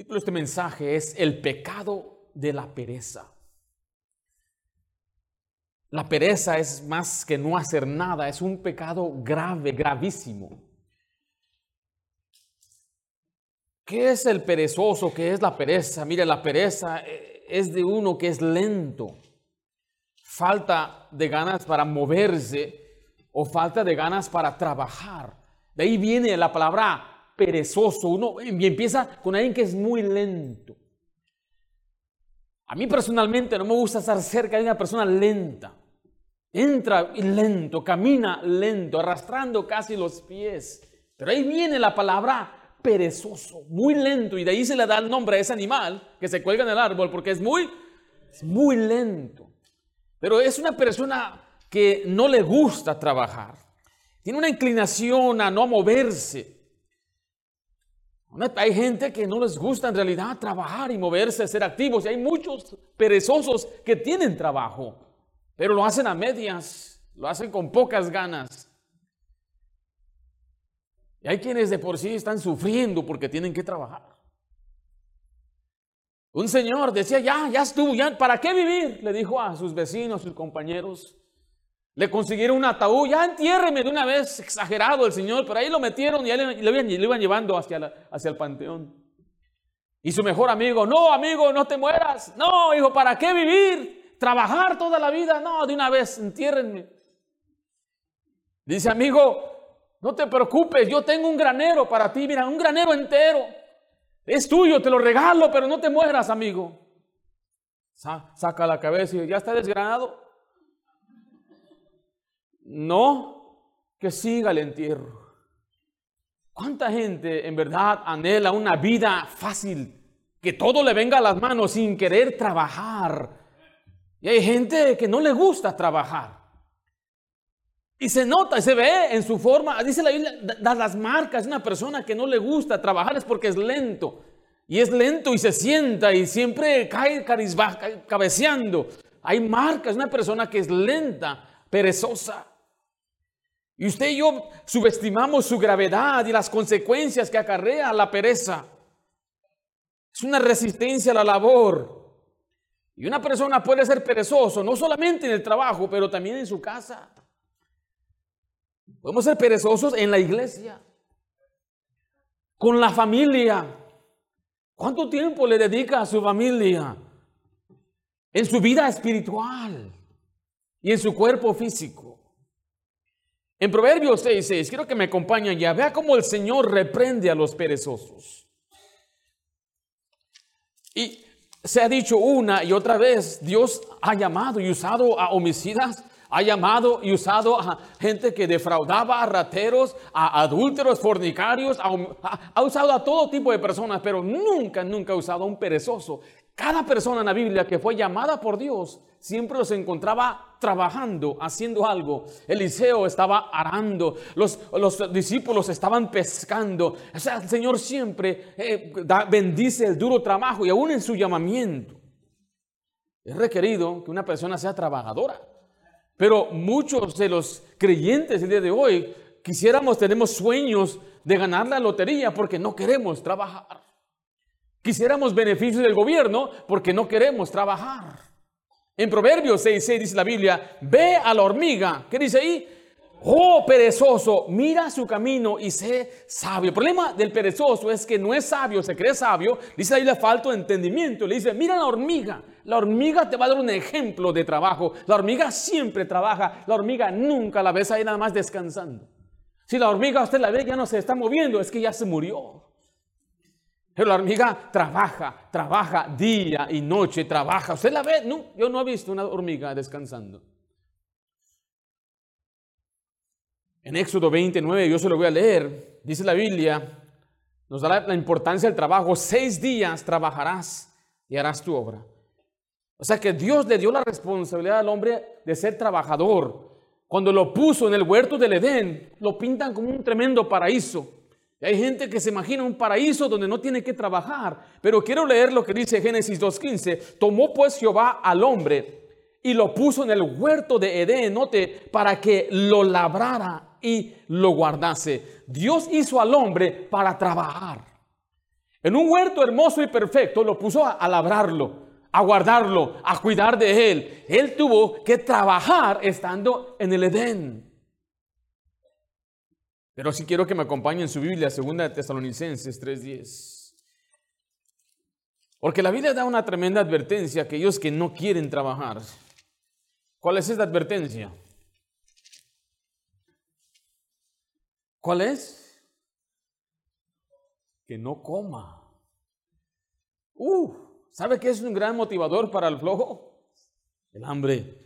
El título de este mensaje es El pecado de la pereza. La pereza es más que no hacer nada, es un pecado grave, gravísimo. ¿Qué es el perezoso? ¿Qué es la pereza? Mire, la pereza eh, es de uno que es lento, falta de ganas para moverse o falta de ganas para trabajar. De ahí viene la palabra perezoso. Uno empieza con alguien que es muy lento. A mí personalmente no me gusta estar cerca de una persona lenta. Entra lento, camina lento, arrastrando casi los pies. Pero ahí viene la palabra perezoso, muy lento, y de ahí se le da el nombre a ese animal que se cuelga en el árbol, porque es muy, muy lento. Pero es una persona que no le gusta trabajar, tiene una inclinación a no moverse. Hay gente que no les gusta en realidad trabajar y moverse, ser activos, y hay muchos perezosos que tienen trabajo, pero lo hacen a medias, lo hacen con pocas ganas. Y hay quienes de por sí están sufriendo porque tienen que trabajar. Un señor decía, ya, ya estuvo, ¿para qué vivir? Le dijo a sus vecinos, sus compañeros. Le consiguieron un ataúd, ya entiérreme de una vez, exagerado el señor, pero ahí lo metieron y le, le, iban llevando hacia, hacia el panteón. Y su mejor amigo, no, amigo, no te mueras. No, hijo, ¿para qué vivir? ¿Trabajar toda la vida? No, de una vez, entiérrenme. Dice, amigo, no te preocupes, yo tengo un granero para ti, mira, un granero entero. Es tuyo, te lo regalo, pero no te mueras, amigo. saca la cabeza y ya está desgranado. No, que siga el entierro. ¿Cuánta gente en verdad anhela una vida fácil, que todo le venga a las manos sin querer trabajar? Y hay gente que no le gusta trabajar. Y se nota y se ve en su forma, dice la Biblia, da las marcas. Una persona que no le gusta trabajar es porque es lento. Y es lento y se sienta y siempre cae cabeceando. Hay marcas, una persona que es lenta, perezosa. Y usted y yo subestimamos su gravedad y las consecuencias que acarrea la pereza. Es una resistencia a la labor. Y una persona puede ser perezoso, no solamente en el trabajo, pero también en su casa. Podemos ser perezosos en la iglesia, con la familia. ¿Cuánto tiempo le dedica a su familia? En su vida espiritual y en su cuerpo físico. En Proverbios 6:6, quiero que me acompañen ya. Vea cómo el Señor reprende a los perezosos. Y se ha dicho una y otra vez, Dios ha llamado y usado a homicidas ha llamado y usado a gente que defraudaba a rateros, a adúlteros, fornicarios, ha, usado a todo tipo de personas, pero nunca, nunca ha usado a un perezoso. Cada persona en la Biblia que fue llamada por Dios siempre los encontraba trabajando, haciendo algo. Eliseo estaba arando, los, los discípulos estaban pescando. O sea, el Señor siempre eh, bendice el duro trabajo y aún en su llamamiento. Es requerido que una persona sea trabajadora. Pero muchos de los creyentes el día de hoy quisiéramos, tenemos sueños de ganar la lotería porque no queremos trabajar. Quisiéramos beneficios del gobierno porque no queremos trabajar. En Proverbios 6, dice la Biblia, ve a la hormiga. ¿Qué dice ahí? Oh perezoso, mira su camino y sé sabio. El problema del perezoso es que no es sabio, se cree sabio. Dice ahí le falta entendimiento. Le dice, mira la hormiga. La hormiga te va a dar un ejemplo de trabajo. La hormiga siempre trabaja. La hormiga nunca la ves ahí nada más descansando. Si la hormiga usted la ve ya no se está moviendo, es que ya se murió. Pero la hormiga trabaja, trabaja día y noche, trabaja. ¿Usted la ve? No, yo no he visto una hormiga descansando. En Éxodo 29, yo se lo voy a leer, dice la Biblia, nos da la importancia del trabajo. Seis días trabajarás y harás tu obra. O sea que Dios le dio la responsabilidad al hombre de ser trabajador. Cuando lo puso en el huerto del Edén, lo pintan como un tremendo paraíso. Hay gente que se imagina un paraíso donde no tiene que trabajar. Pero quiero leer lo que dice Génesis 2.15. Tomó pues Jehová al hombre y lo puso en el huerto de Edén, note, para que lo labrara y lo guardase. Dios hizo al hombre para trabajar. En un huerto hermoso y perfecto lo puso a, labrarlo, a guardarlo, a cuidar de él. Él tuvo que trabajar estando en el Edén. Pero si quiero que me acompañen en su Biblia, 2 de Tesalonicenses 3:10. Porque la Biblia da una tremenda advertencia a aquellos que no quieren trabajar. ¿Cuál es esta advertencia? ¿Cuál es? Que no coma. Uh, ¿sabe qué es un gran motivador para el flojo? El hambre.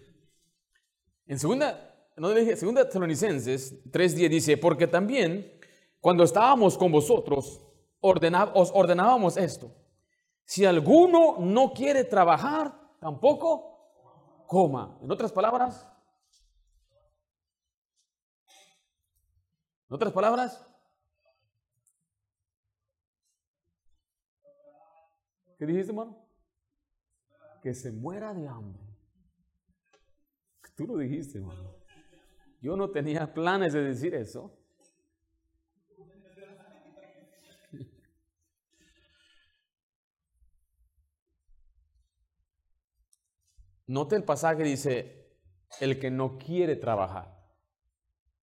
En segunda, no dije, segunda Tesalonicenses 3.10 dice, porque también cuando estábamos con vosotros, os ordenábamos esto. Si alguno no quiere trabajar, tampoco coma. En otras palabras, En otras palabras, ¿qué dijiste, hermano? Que se muera de hambre. Tú lo dijiste, hermano. Yo no tenía planes de decir eso. Note el pasaje, dice, el que no quiere trabajar.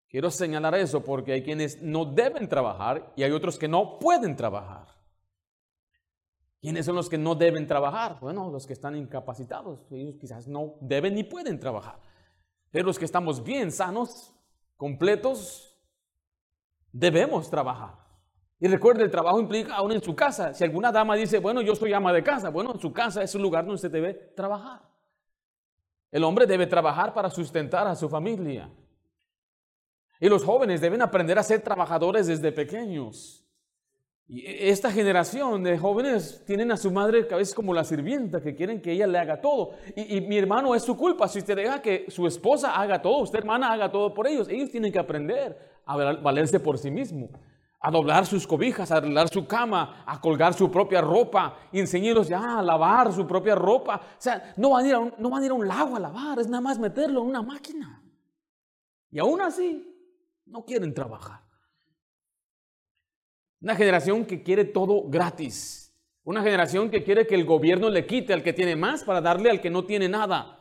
Quiero señalar eso porque hay quienes no deben trabajar y hay otros que no pueden trabajar. ¿Quiénes son los que no deben trabajar? Bueno, los que están incapacitados. Ellos quizás no deben ni pueden trabajar. Pero los que estamos bien, sanos, completos, debemos trabajar. Y recuerde, el trabajo implica aún en su casa. Si alguna dama dice, bueno, yo soy ama de casa, bueno, en su casa es un lugar donde usted debe trabajar. El hombre debe trabajar para sustentar a su familia. Y los jóvenes deben aprender a ser trabajadores desde pequeños. Y esta generación de jóvenes tienen a su madre a veces como la sirvienta, que quieren que ella le haga todo. Y, mi hermano es su culpa. Si usted deja que su esposa haga todo, usted hermana haga todo por ellos, ellos tienen que aprender a valerse por sí mismo, a doblar sus cobijas, a arreglar su cama, a colgar su propia ropa y enseñarlos ya a lavar su propia ropa. O sea, no van, a ir a no van a ir a un lago a lavar, es nada más meterlo en una máquina. Y aún así, no quieren trabajar. Una generación que quiere todo gratis. Una generación que quiere que el gobierno le quite al que tiene más para darle al que no tiene nada.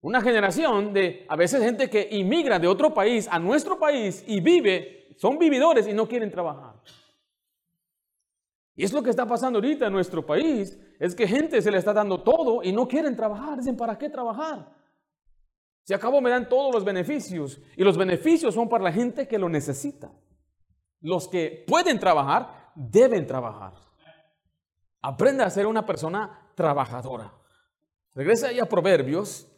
Una generación de a veces gente que inmigra de otro país a nuestro país y vive, son vividores y no quieren trabajar. Y es lo que está pasando ahorita en nuestro país, es que gente se le está dando todo y no quieren trabajar. Dicen, ¿para qué trabajar? Si acabo me dan todos los beneficios y los beneficios son para la gente que lo necesita. Los que pueden trabajar deben trabajar. Aprende a ser una persona trabajadora. Regresa ahí a Proverbios.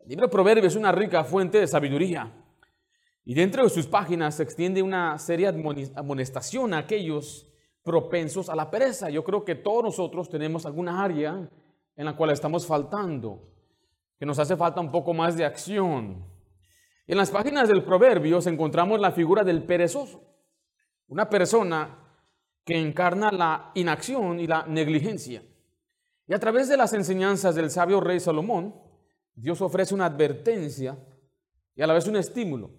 El libro de Proverbios es una rica fuente de sabiduría. Y dentro de sus páginas se extiende una seria amonestación a aquellos propensos a la pereza. Yo creo que todos nosotros tenemos alguna área en la cual estamos faltando que nos hace falta un poco más de acción. En las páginas del Proverbios encontramos la figura del perezoso, una persona que encarna la inacción y la negligencia. Y a través de las enseñanzas del sabio rey Salomón, Dios ofrece una advertencia y a la vez un estímulo.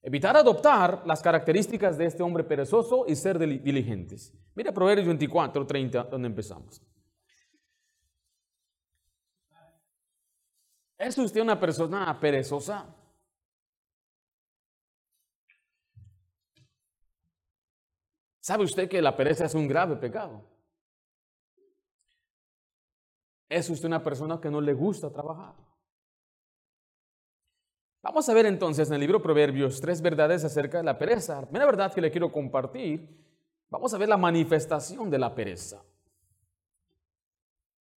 Evitar adoptar las características de este hombre perezoso y ser diligentes. Mira Proverbios 24, 30, donde empezamos. ¿Es usted una persona perezosa? ¿Sabe usted que la pereza es un grave pecado? ¿Es usted una persona que no le gusta trabajar? Vamos a ver entonces en el libro Proverbios tres verdades acerca de la pereza. La primera verdad que le quiero compartir, vamos a ver la manifestación de la pereza.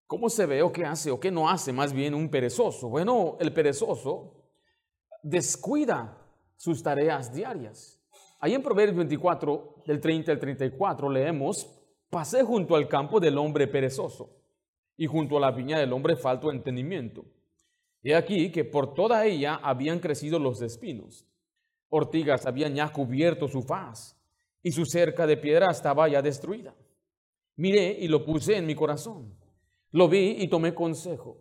¿Cómo se ve o qué hace o qué no hace más bien un perezoso? Bueno, el perezoso descuida sus tareas diarias. Ahí en Proverbios 24, del 30 al 34, leemos, pasé junto al campo del hombre perezoso y junto a la viña del hombre falto de entendimiento. He aquí que por toda ella habían crecido los espinos. Ortigas habían ya cubierto su faz y su cerca de piedra estaba ya destruida. Miré y lo puse en mi corazón lo vi y tomé consejo.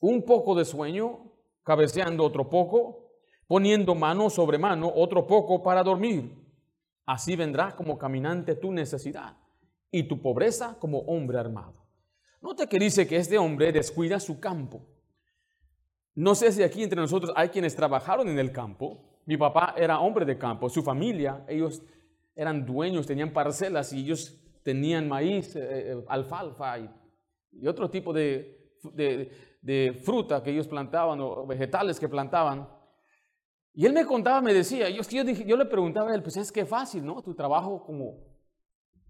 Un poco de sueño, cabeceando otro poco, poniendo mano sobre mano otro poco para dormir. Así vendrá como caminante tu necesidad y tu pobreza como hombre armado. Nota que dice que este hombre descuida su campo. No sé si aquí entre nosotros hay quienes trabajaron en el campo. Mi papá era hombre de campo, su familia, ellos eran dueños, tenían parcelas y ellos tenían maíz, eh, eh, alfalfa y, otro tipo de, fruta que ellos plantaban o vegetales que plantaban. Y él me contaba, me decía, yo, le preguntaba a él, pues es que fácil, ¿no? Tu trabajo como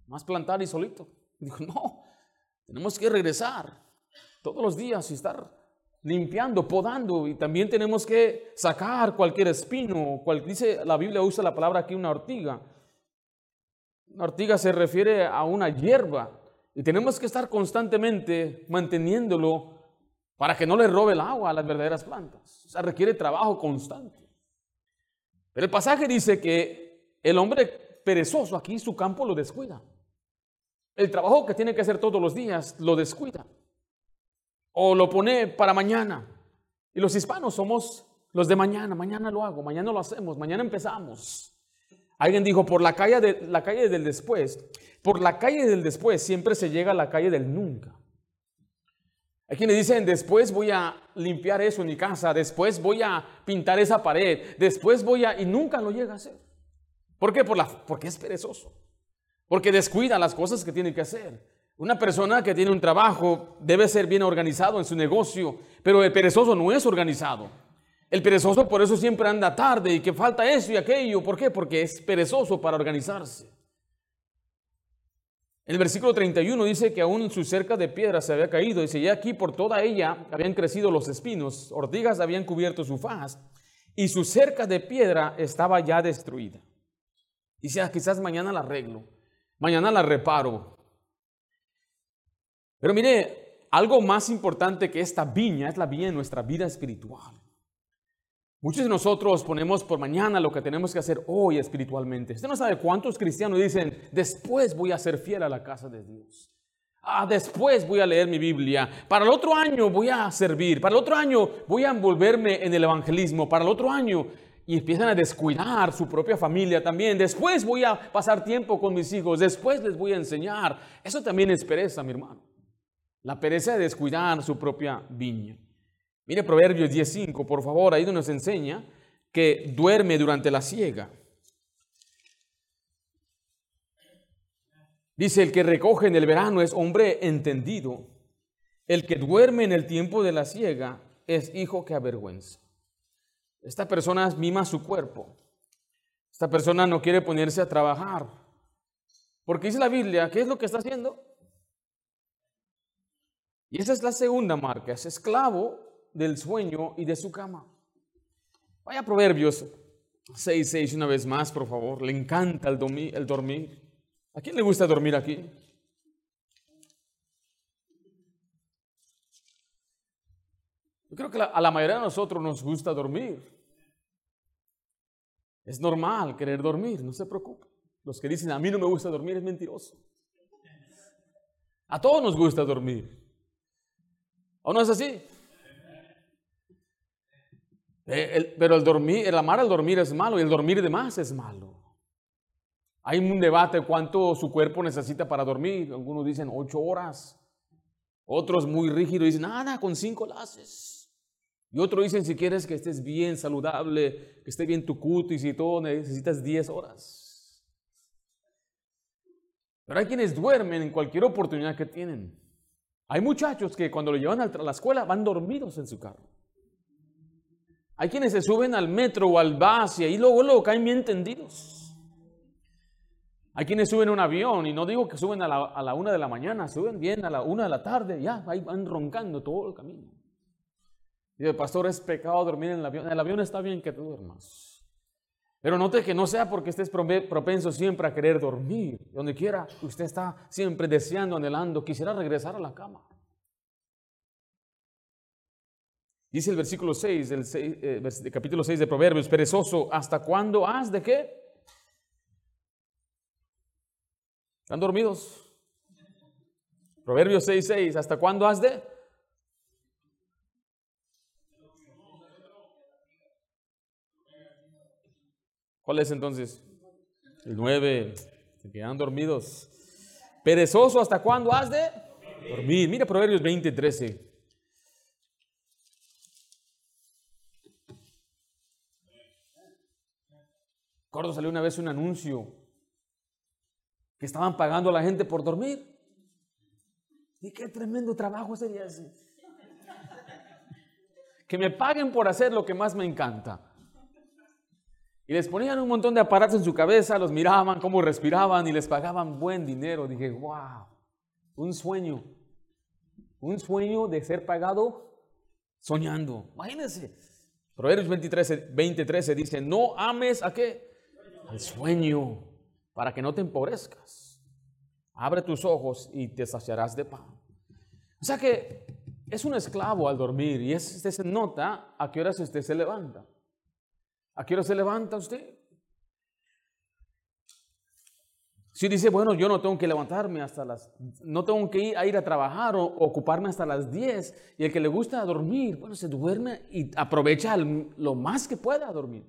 más plantar y solito. dijo, no, tenemos que regresar todos los días y estar limpiando, podando y también tenemos que sacar cualquier espino. Cual, dice la Biblia usa la palabra aquí una ortiga. Una ortiga se refiere a una hierba y tenemos que estar constantemente manteniéndolo para que no le robe el agua a las verdaderas plantas. O sea, requiere trabajo constante. El pasaje dice que el hombre perezoso aquí su campo lo descuida. El trabajo que tiene que hacer todos los días lo descuida o lo pone para mañana. Y los hispanos somos los de mañana, mañana lo hago, mañana lo hacemos, mañana empezamos. Alguien dijo, por la calle, de, la calle del después, por la calle del después siempre se llega a la calle del nunca. Hay quienes dicen, después voy a limpiar eso en mi casa, después voy a pintar esa pared, después voy a... y nunca lo llega a hacer. ¿Por qué? Por la, porque es perezoso, porque descuida las cosas que tiene que hacer. Una persona que tiene un trabajo debe ser bien organizado en su negocio, pero el perezoso no es organizado. El perezoso por eso siempre anda tarde y que falta eso y aquello. ¿Por qué? Porque es perezoso para organizarse. El versículo 31 dice que aún su cerca de piedra se había caído. Dice, y aquí por toda ella habían crecido los espinos, ortigas habían cubierto su faz, y su cerca de piedra estaba ya destruida. Dice, ah, quizás mañana la arreglo, mañana la reparo, pero mire, algo más importante que esta viña es la viña de nuestra vida espiritual. Muchos de nosotros ponemos por mañana lo que tenemos que hacer hoy espiritualmente. Usted no sabe cuántos cristianos dicen, después voy a ser fiel a la casa de Dios. Ah, después voy a leer mi Biblia. Para el otro año voy a servir. Para el otro año voy a envolverme en el evangelismo. Para el otro año y empiezan a descuidar su propia familia también. Después voy a pasar tiempo con mis hijos. Después les voy a enseñar. Eso también es pereza, mi hermano. La pereza de descuidar su propia viña. Mire Proverbios 10.5, por favor, ahí nos enseña que duerme durante la siega. Dice, el que recoge en el verano es hombre entendido. El que duerme en el tiempo de la siega es hijo que avergüenza. Esta persona mima su cuerpo. Esta persona no quiere ponerse a trabajar. Porque dice la Biblia, ¿qué es lo que está haciendo? Y esa es la segunda marca, es esclavo del sueño y de su cama. Vaya Proverbios 6, 6 una vez más, por favor. Le encanta el, dormir. ¿A quién le gusta dormir aquí? Yo creo que a la mayoría de nosotros nos gusta dormir. Es normal querer dormir, no se preocupe. Los que dicen a mí no me gusta dormir es mentiroso. A todos nos gusta dormir. ¿O no es así? Eh, pero el dormir, el amar al dormir es malo y el dormir de más es malo. Hay un debate cuánto su cuerpo necesita para dormir. Algunos dicen ocho horas. Otros muy rígidos dicen, nada, con cinco laces. Y otros dicen, si quieres que estés bien saludable, que esté bien tu cutis y todo, necesitas diez horas. Pero hay quienes duermen en cualquier oportunidad que tienen. Hay muchachos que cuando lo llevan a la escuela van dormidos en su carro. Hay quienes se suben al metro o al bus y ahí luego, luego caen bien tendidos. Hay quienes suben a un avión y no digo que suben a la, una de la mañana, suben bien a la una de la tarde, ya, ahí van roncando todo el camino. Y el pastor, es pecado dormir en el avión. El avión está bien que tú duermas. Pero note que no sea porque estés propenso siempre a querer dormir. Donde quiera, usted está siempre deseando, anhelando, quisiera regresar a la cama. Dice el versículo 6 del, eh, capítulo 6 de Proverbios, perezoso, ¿hasta cuándo has de qué? ¿Están dormidos? Proverbios 6, 6, ¿hasta cuándo has de? ¿Cuál es entonces? El 9, se quedan dormidos. Perezoso, ¿hasta cuándo has de dormir? Mira Proverbios 20, 13. Recuerdo salió una vez un anuncio que estaban pagando a la gente por dormir. Y qué tremendo trabajo sería ese. Que me paguen por hacer lo que más me encanta. Y les ponían un montón de aparatos en su cabeza, los miraban, cómo respiraban y les pagaban buen dinero. Dije, wow, un sueño. Un sueño de ser pagado soñando. Imagínense. Proverbios 23, 23 dice, no ames a qué? Al sueño, para que no te empobrezcas. Abre tus ojos y te saciarás de pan. O sea que es un esclavo al dormir y es, usted se nota a qué horas usted se levanta. ¿A qué hora se levanta usted? Si dice, bueno, yo no tengo que levantarme hasta las, no tengo que ir a, ir a trabajar o ocuparme hasta las 10, y el que le gusta dormir, bueno, se duerme y aprovecha lo más que pueda dormir.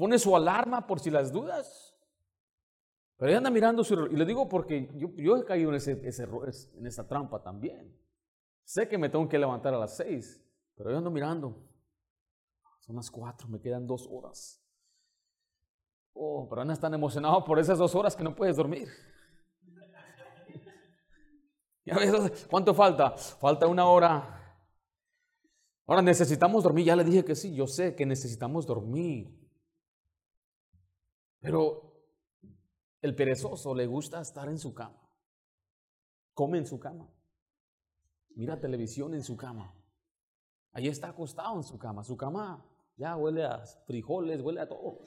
Pone su alarma por si las dudas. Pero ella anda mirando su Y le digo porque yo, he caído en, ese, en esa trampa también. Sé que me tengo que levantar a las seis, pero yo ando mirando. Son las cuatro, me quedan dos horas. Oh, pero andas tan emocionado por esas dos horas que no puedes dormir. ¿Ya ves cuánto falta? Falta una hora. Ahora necesitamos dormir. Ya le dije que sí, yo sé que necesitamos dormir. Pero el perezoso le gusta estar en su cama. Come en su cama. Mira televisión en su cama. Ahí está acostado en su cama. Su cama ya huele a frijoles, huele a todo.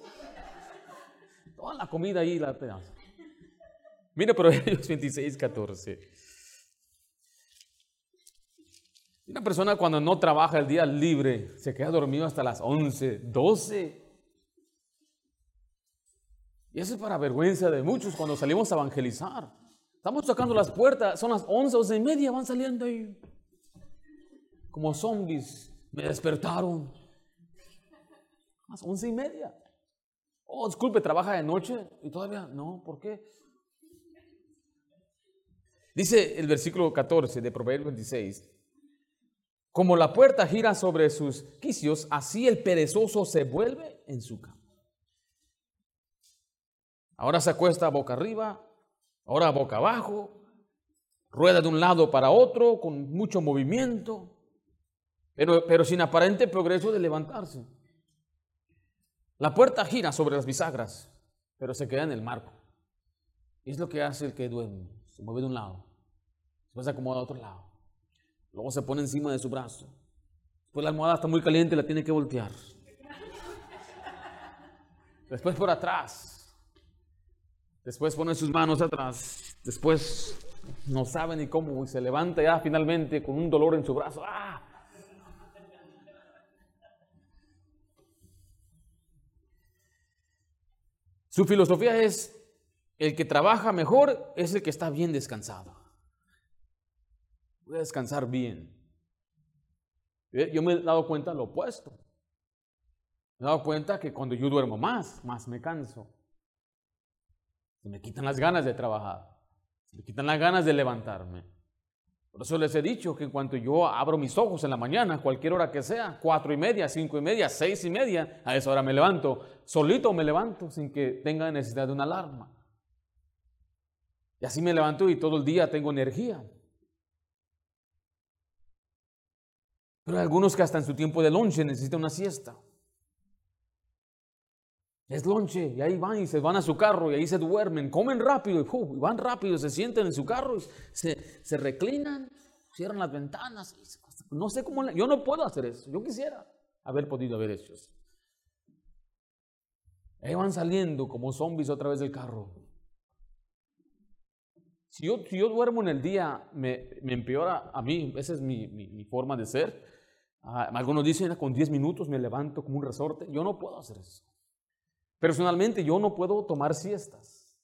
Toda la comida ahí la pedazo. Mira Proverbios 26, 14. Una persona cuando no trabaja el día libre se queda dormido hasta las 11, 12. Y eso es para vergüenza de muchos cuando salimos a evangelizar. Estamos tocando las puertas, son las 11, 11 y media, van saliendo ahí. Como zombies, me despertaron. Las 11 y media. Oh, disculpe, trabaja de noche y todavía no, ¿por qué? Dice el versículo 14 de Proverbios 26. Como la puerta gira sobre sus quicios, así el perezoso se vuelve en su cama. Ahora se acuesta boca arriba, ahora boca abajo, rueda de un lado para otro con mucho movimiento, pero, pero sin aparente progreso de levantarse. La puerta gira sobre las bisagras, pero se queda en el marco. es lo que hace el que duerme. Se mueve de un lado, después se acomoda a otro lado, luego se pone encima de su brazo. Después la almohada está muy caliente y la tiene que voltear. Después por atrás, Después pone sus manos atrás. Después no sabe ni cómo y se levanta ya finalmente con un dolor en su brazo. ¡Ah! Su filosofía es, el que trabaja mejor es el que está bien descansado. Voy a descansar bien. Yo me he dado cuenta de lo opuesto. Me he dado cuenta que cuando yo duermo más, más me canso. Se me quitan las ganas de trabajar. Se me quitan las ganas de levantarme. Por eso les he dicho que en cuanto yo abro mis ojos en la mañana, cualquier hora que sea, cuatro y media, cinco y media, seis y media, a esa hora me levanto. Solito me levanto sin que tenga necesidad de una alarma. Y así me levanto y todo el día tengo energía. Pero hay algunos que hasta en su tiempo de lonche necesitan una siesta. Es lonche, y ahí van y se van a su carro y ahí se duermen, comen rápido y, van rápido, se sienten en su carro, y se, se reclinan, cierran las ventanas. No sé cómo, yo no puedo hacer eso, yo quisiera haber podido haber hecho eso. Ahí van saliendo como zombies otra vez del carro. Si yo, si yo duermo en el día, me, me, empeora a mí, esa es mi, mi, forma de ser. Ah, algunos dicen, con 10 minutos me levanto como un resorte. Yo no puedo hacer eso. Personalmente yo no puedo tomar siestas.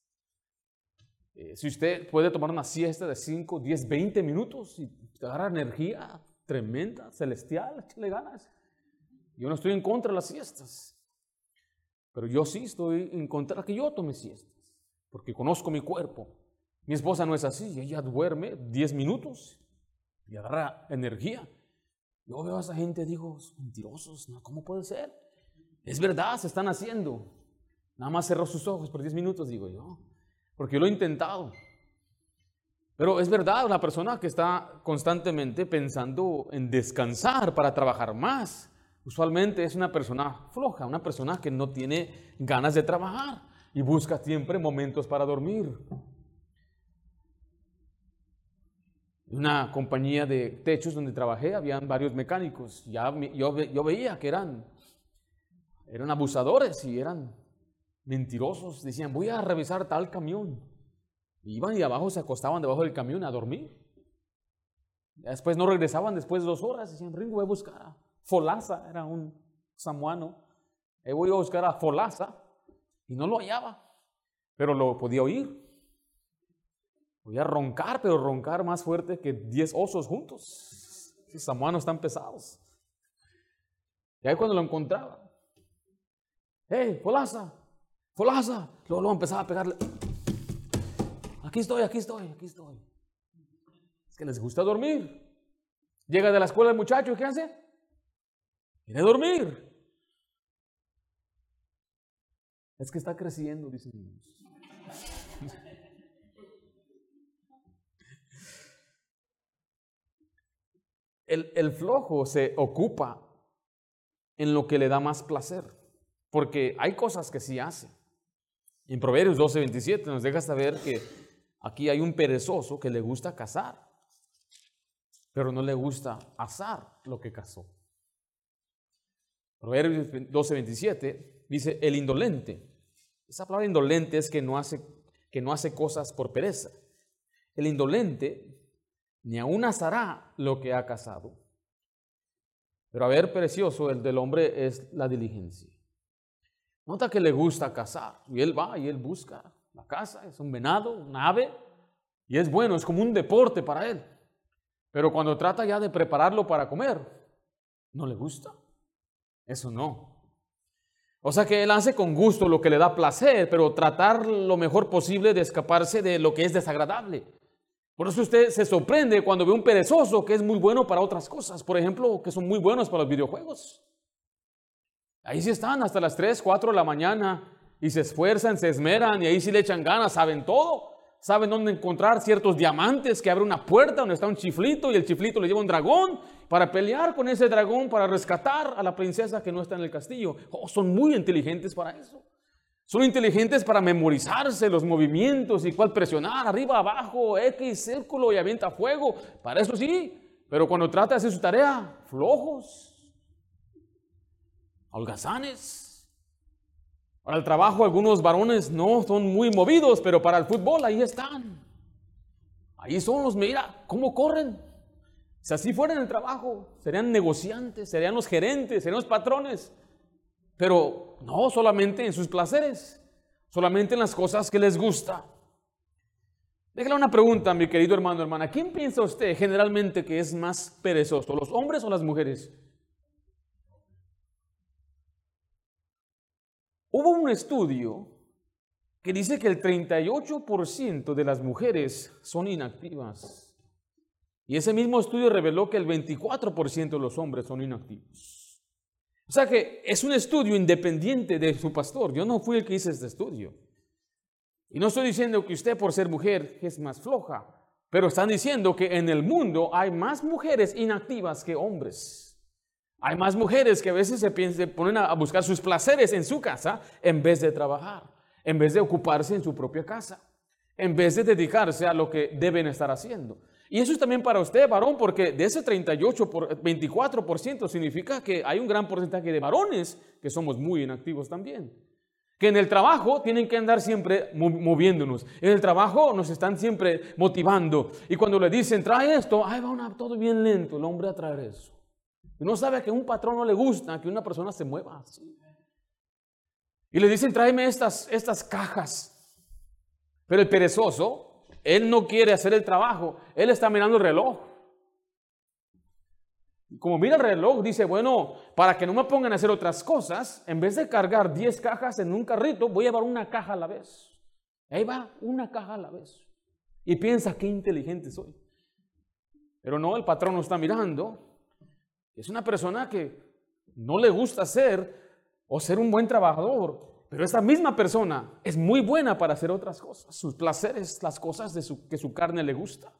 Eh, si usted puede tomar una siesta de 5, 10, 20 minutos y te agarra energía tremenda, celestial, le ganas. Yo no estoy en contra de las siestas. Pero yo sí estoy en contra de que yo tome siestas. Porque conozco mi cuerpo. Mi esposa no es así. Ella duerme 10 minutos y agarra energía. Yo veo a esa gente digo, mentirosos, ¿cómo puede ser? Es verdad, se están haciendo. Nada más cerró sus ojos por 10 minutos, digo yo. Porque yo lo he intentado. Pero es verdad, una persona que está constantemente pensando en descansar para trabajar más, usualmente es una persona floja, una persona que no tiene ganas de trabajar y busca siempre momentos para dormir. En una compañía de techos donde trabajé, habían varios mecánicos. Yo, yo veía que eran, eran abusadores y eran mentirosos. Decían, voy a revisar tal camión. Iban y abajo se acostaban debajo del camión a dormir. Después no regresaban después de dos horas. Decían, Ringo, voy a buscar a Folaza, era un samuano. Eh, voy a buscar a Folaza y no lo hallaba, pero lo podía oír. Podía roncar, pero roncar más fuerte que diez osos juntos. Esos samuanos están pesados. Y ahí cuando lo encontraba, hey, Folaza, Folaza, luego, luego empezaba a pegarle. Aquí estoy, aquí estoy, aquí estoy. Es que les gusta dormir. Llega de la escuela el muchacho, ¿qué hace? Quiere dormir. Es que está creciendo, dicen El, el, flojo se ocupa en lo que le da más placer, porque hay cosas que sí hace. En Proverbios 12, 27 nos deja saber que Aquí hay un perezoso que le gusta cazar, pero no le gusta asar lo que cazó. Proverbios 12:27 dice, el indolente. Esa palabra indolente es que no, hace, que no hace cosas por pereza. El indolente ni aún asará lo que ha cazado. Pero a ver, precioso, el del hombre es la diligencia. Nota que le gusta cazar y él va y él busca la casa, es un venado, un ave, y es bueno, es como un deporte para él. Pero cuando trata ya de prepararlo para comer, no le gusta. Eso no. O sea que él hace con gusto lo que le da placer, pero tratar lo mejor posible de escaparse de lo que es desagradable. Por eso usted se sorprende cuando ve un perezoso que es muy bueno para otras cosas, por ejemplo, que son muy buenos para los videojuegos. Ahí sí están hasta las 3, 4 de la mañana y se esfuerzan, se esmeran y ahí sí le echan ganas, saben todo. Saben dónde encontrar ciertos diamantes que abre una puerta donde está un chiflito y el chiflito le lleva un dragón para pelear con ese dragón, para rescatar a la princesa que no está en el castillo. Oh, son muy inteligentes para eso. Son inteligentes para memorizarse los movimientos y cuál presionar, arriba, abajo, X, círculo y avienta fuego. Para eso sí, pero cuando trata de hacer su tarea, flojos, holgazanes. Para el trabajo algunos varones no son muy movidos, pero para el fútbol ahí están. Ahí son los, mira, cómo corren. Si así fuera en el trabajo, serían negociantes, serían los gerentes, serían los patrones. Pero no solamente en sus placeres, solamente en las cosas que les gusta. Déjale una pregunta, mi querido hermano, hermana. ¿Quién piensa usted generalmente que es más perezoso, los hombres o las mujeres? Hubo un estudio que dice que el 38% de las mujeres son inactivas. Y ese mismo estudio reveló que el 24% de los hombres son inactivos. O sea que es un estudio independiente de su pastor. Yo no fui el que hice este estudio. Y no estoy diciendo que usted por ser mujer es más floja, pero están diciendo que en el mundo hay más mujeres inactivas que hombres. Hay más mujeres que a veces se, ponen a buscar sus placeres en su casa en vez de trabajar, en vez de ocuparse en su propia casa, en vez de dedicarse a lo que deben estar haciendo. Y eso es también para usted, varón, porque de ese 38 por 24% significa que hay un gran porcentaje de varones que somos muy inactivos también. Que en el trabajo tienen que andar siempre moviéndonos. En el trabajo nos están siempre motivando. Y cuando le dicen, trae esto, ay, va todo bien lento el hombre a traer eso. Y no sabe que a un patrón no le gusta que una persona se mueva así. Y le dicen, tráeme estas, estas cajas. Pero el perezoso, él no quiere hacer el trabajo, él está mirando el reloj. Como mira el reloj, dice, bueno, para que no me pongan a hacer otras cosas, en vez de cargar 10 cajas en un carrito, voy a llevar una caja a la vez. Ahí va, una caja a la vez. Y piensa, qué inteligente soy. Pero no, el patrón no está mirando. Es una persona que no le gusta ser o ser un buen trabajador, pero esta misma persona es muy buena para hacer otras cosas, sus placeres, las cosas de que su carne le gusta.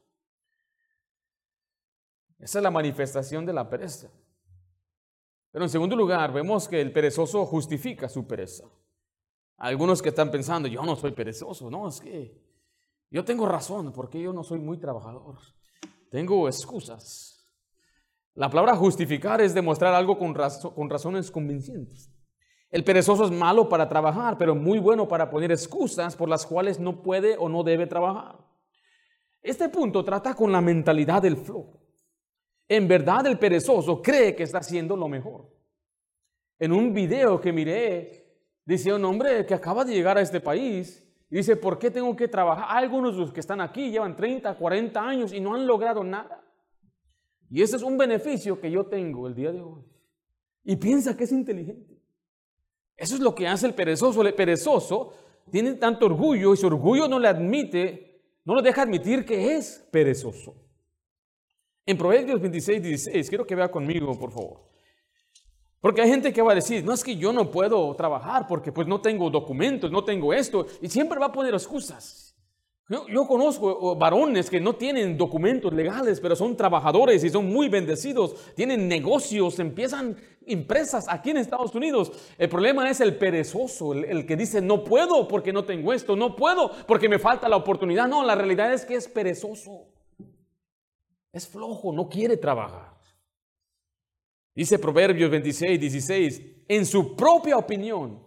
Esa es la manifestación de la pereza. Pero en segundo lugar, vemos que el perezoso justifica su pereza. Algunos que están pensando, yo no soy perezoso, no, es que yo tengo razón, porque yo no soy muy trabajador. Tengo excusas. La palabra justificar es demostrar algo con, razones convincentes. El perezoso es malo para trabajar, pero muy bueno para poner excusas por las cuales no puede o no debe trabajar. Este punto trata con la mentalidad del flojo. En verdad el perezoso cree que está haciendo lo mejor. En un video que miré, dice un hombre que acaba de llegar a este país, y dice, ¿por qué tengo que trabajar? Algunos de los que están aquí llevan 30, 40 años y no han logrado nada. Y ese es un beneficio que yo tengo el día de hoy. Y piensa que es inteligente. Eso es lo que hace el perezoso. El perezoso tiene tanto orgullo y su orgullo no le admite, no le deja admitir que es perezoso. En Proverbios 26, 16, quiero que vea conmigo, por favor. Porque hay gente que va a decir, no es que yo no puedo trabajar porque pues no tengo documentos, no tengo esto, y siempre va a poner excusas. Yo, conozco varones que no tienen documentos legales, pero son trabajadores y son muy bendecidos, tienen negocios, empiezan empresas aquí en Estados Unidos. El problema es el perezoso, el, que dice, no puedo porque no tengo esto, no puedo porque me falta la oportunidad. No, la realidad es que es perezoso. Es flojo, no quiere trabajar. Dice Proverbios 26, 16, en su propia opinión,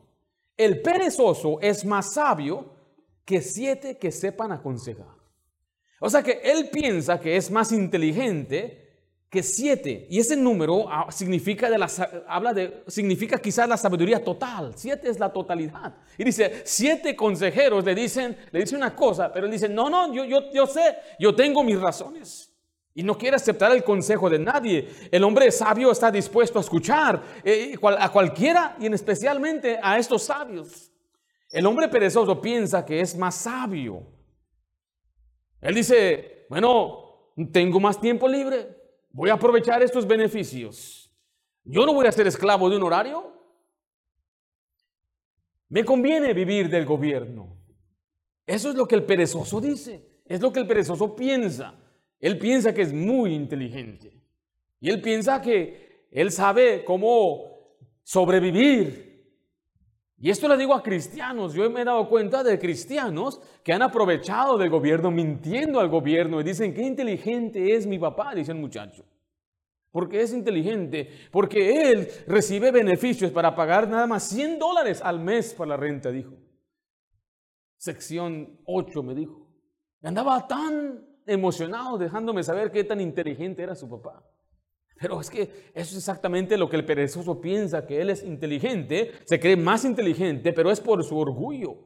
el perezoso es más sabio que siete que sepan aconsejar. O sea que él piensa que es más inteligente que siete. Y ese número ah, significa, de la, habla de, significa quizás la sabiduría total. Siete es la totalidad. Y dice, siete consejeros le dicen, le dicen una cosa, pero él dice, no, no, yo, yo, yo sé, yo tengo mis razones. Y no quiere aceptar el consejo de nadie. El hombre sabio está dispuesto a escuchar eh, a cualquiera y en especialmente a estos sabios. El hombre perezoso piensa que es más sabio. Él dice, bueno, tengo más tiempo libre, voy a aprovechar estos beneficios. Yo no voy a ser esclavo de un horario. Me conviene vivir del gobierno. Eso es lo que el perezoso dice, es lo que el perezoso piensa. Él piensa que es muy inteligente. Y él piensa que él sabe cómo sobrevivir y esto le digo a cristianos, yo me he dado cuenta de cristianos que han aprovechado del gobierno mintiendo al gobierno y dicen, qué inteligente es mi papá, dice el muchacho. Porque es inteligente, porque él recibe beneficios para pagar nada más 100 dólares al mes para la renta, dijo. Sección 8 me dijo. Andaba tan emocionado dejándome saber qué tan inteligente era su papá. Pero es que eso es exactamente lo que el perezoso piensa, que él es inteligente, se cree más inteligente, pero es por su orgullo.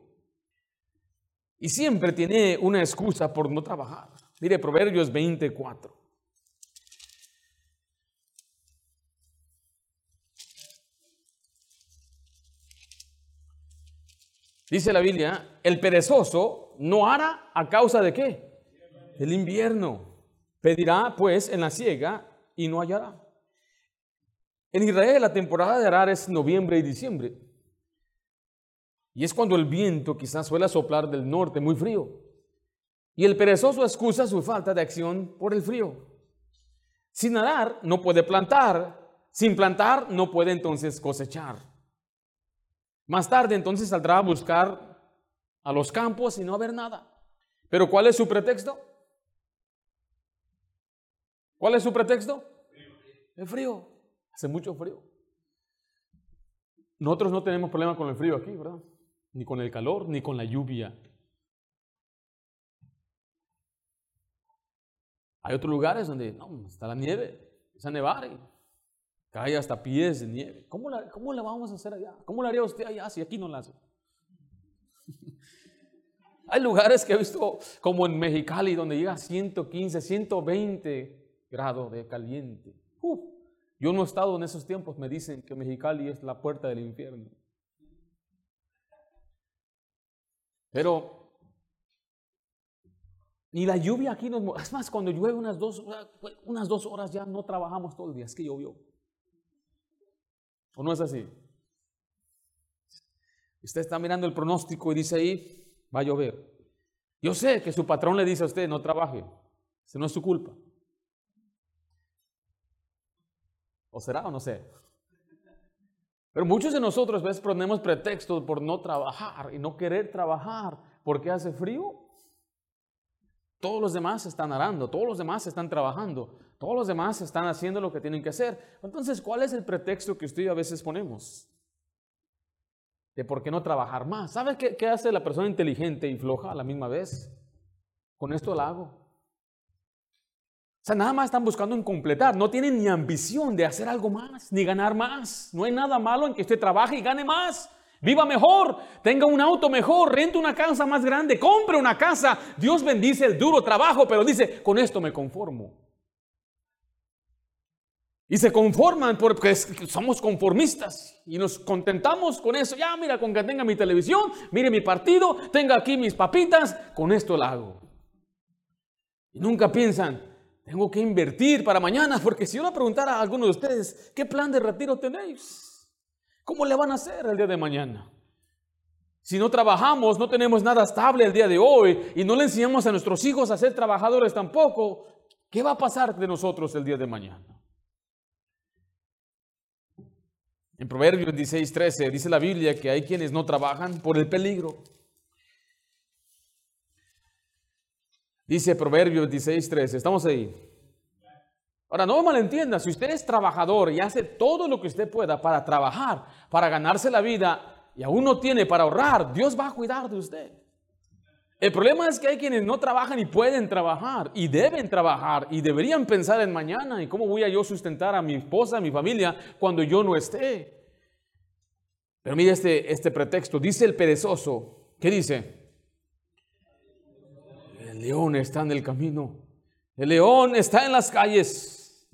Y siempre tiene una excusa por no trabajar. Mire, Proverbios 24. Dice la Biblia, el perezoso no hará a causa de qué? Del invierno. Pedirá pues en la siega y no hallará. En Israel la temporada de arar es noviembre y diciembre. Y es cuando el viento quizás suele soplar del norte muy frío. Y el perezoso excusa su falta de acción por el frío. Sin arar no puede plantar. Sin plantar no puede entonces cosechar. Más tarde entonces saldrá a buscar a los campos y no haber nada. Pero ¿cuál es su pretexto? ¿Cuál es su pretexto? El frío. Hace mucho frío. Nosotros no tenemos problema con el frío aquí, ¿verdad? Ni con el calor, ni con la lluvia. Hay otros lugares donde no, está la nieve, esa nevar y cae hasta pies de nieve. ¿Cómo la, ¿Cómo la vamos a hacer allá? ¿Cómo la haría usted allá si aquí no la hace? Hay lugares que he visto como en Mexicali donde llega a 115, 120 grado de caliente. Yo no he estado en esos tiempos, me dicen que Mexicali es la puerta del infierno. Pero ni la lluvia aquí nos... Es más, cuando llueve unas dos, unas dos horas ya no trabajamos todo el día, es que llovió. ¿O no es así? Usted está mirando el pronóstico y dice ahí, va a llover. Yo sé que su patrón le dice a usted, no trabaje. Eso no es su culpa. ¿O será o no sé? Pero muchos de nosotros a veces ponemos pretextos por no trabajar y no querer trabajar porque hace frío. Todos los demás están arando, todos los demás están trabajando, todos los demás están haciendo lo que tienen que hacer. Entonces, ¿cuál es el pretexto que usted a veces ponemos? De por qué no trabajar más. ¿Sabe qué, qué hace la persona inteligente y floja a la misma vez? Con esto la hago. O sea, nada más están buscando en completar, no tienen ni ambición de hacer algo más, ni ganar más. No hay nada malo en que usted trabaje y gane más. Viva mejor, tenga un auto mejor, rente una casa más grande, compre una casa. Dios bendice el duro trabajo, pero dice, con esto me conformo. Y se conforman porque somos conformistas y nos contentamos con eso. Ya, mira, con que tenga mi televisión, mire mi partido, tenga aquí mis papitas, con esto lo hago. Y nunca piensan, tengo que invertir para mañana, porque si yo le preguntara a alguno de ustedes, ¿qué plan de retiro tenéis? ¿Cómo le van a hacer el día de mañana? Si no trabajamos, no tenemos nada estable el día de hoy y no le enseñamos a nuestros hijos a ser trabajadores tampoco, ¿qué va a pasar de nosotros el día de mañana? En Proverbios 16, 13 dice la Biblia que hay quienes no trabajan por el peligro. Dice Proverbios 16, 13. Estamos ahí. Ahora, no malentienda, si usted es trabajador y hace todo lo que usted pueda para trabajar, para ganarse la vida y aún no tiene para ahorrar, Dios va a cuidar de usted. El problema es que hay quienes no trabajan y pueden trabajar y deben trabajar y deberían pensar en mañana y cómo voy a yo sustentar a mi esposa, a mi familia cuando yo no esté. Pero mire este, este pretexto, dice el perezoso, ¿qué dice? El león está en el camino. El león está en las calles.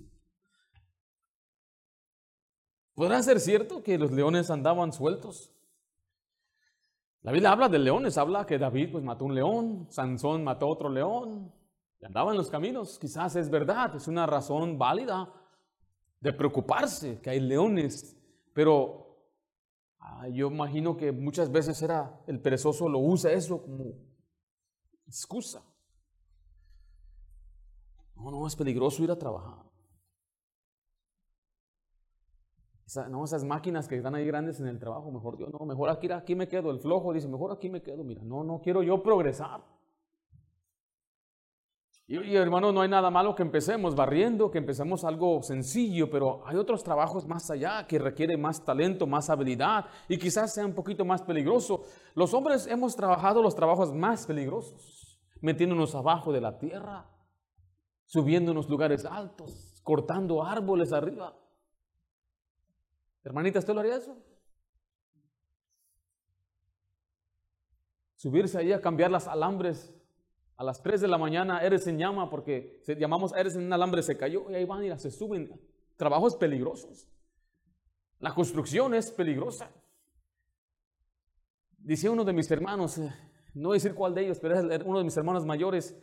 ¿Podrá ser cierto que los leones andaban sueltos? La Biblia habla de leones, habla que David pues mató un león, Sansón mató otro león, y andaba en los caminos. Quizás es verdad, es una razón válida de preocuparse que hay leones, pero ah, yo imagino que muchas veces era el perezoso lo usa eso como excusa. No, no, es peligroso ir a trabajar. no, esas máquinas que están ahí grandes en el trabajo, mejor Dios, no, mejor aquí, aquí me quedo. El flojo dice, mejor aquí me quedo. Mira, no, no quiero yo progresar. Y, y hermano, no hay nada malo que empecemos barriendo, que empecemos algo sencillo, pero hay otros trabajos más allá que requieren más talento, más habilidad y quizás sea un poquito más peligroso. Los hombres hemos trabajado los trabajos más peligrosos, metiéndonos abajo de la tierra, subiendo en los lugares altos, cortando árboles arriba. Hermanita, ¿usted lo haría eso? Subirse ahí a cambiar las alambres a las 3 de la mañana, eres en llama porque se, llamamos eres en un alambre se cayó y ahí van y se suben. Trabajos peligrosos. La construcción es peligrosa. Dice uno de mis hermanos, eh, no voy a decir cuál de ellos, pero es uno de mis hermanos mayores,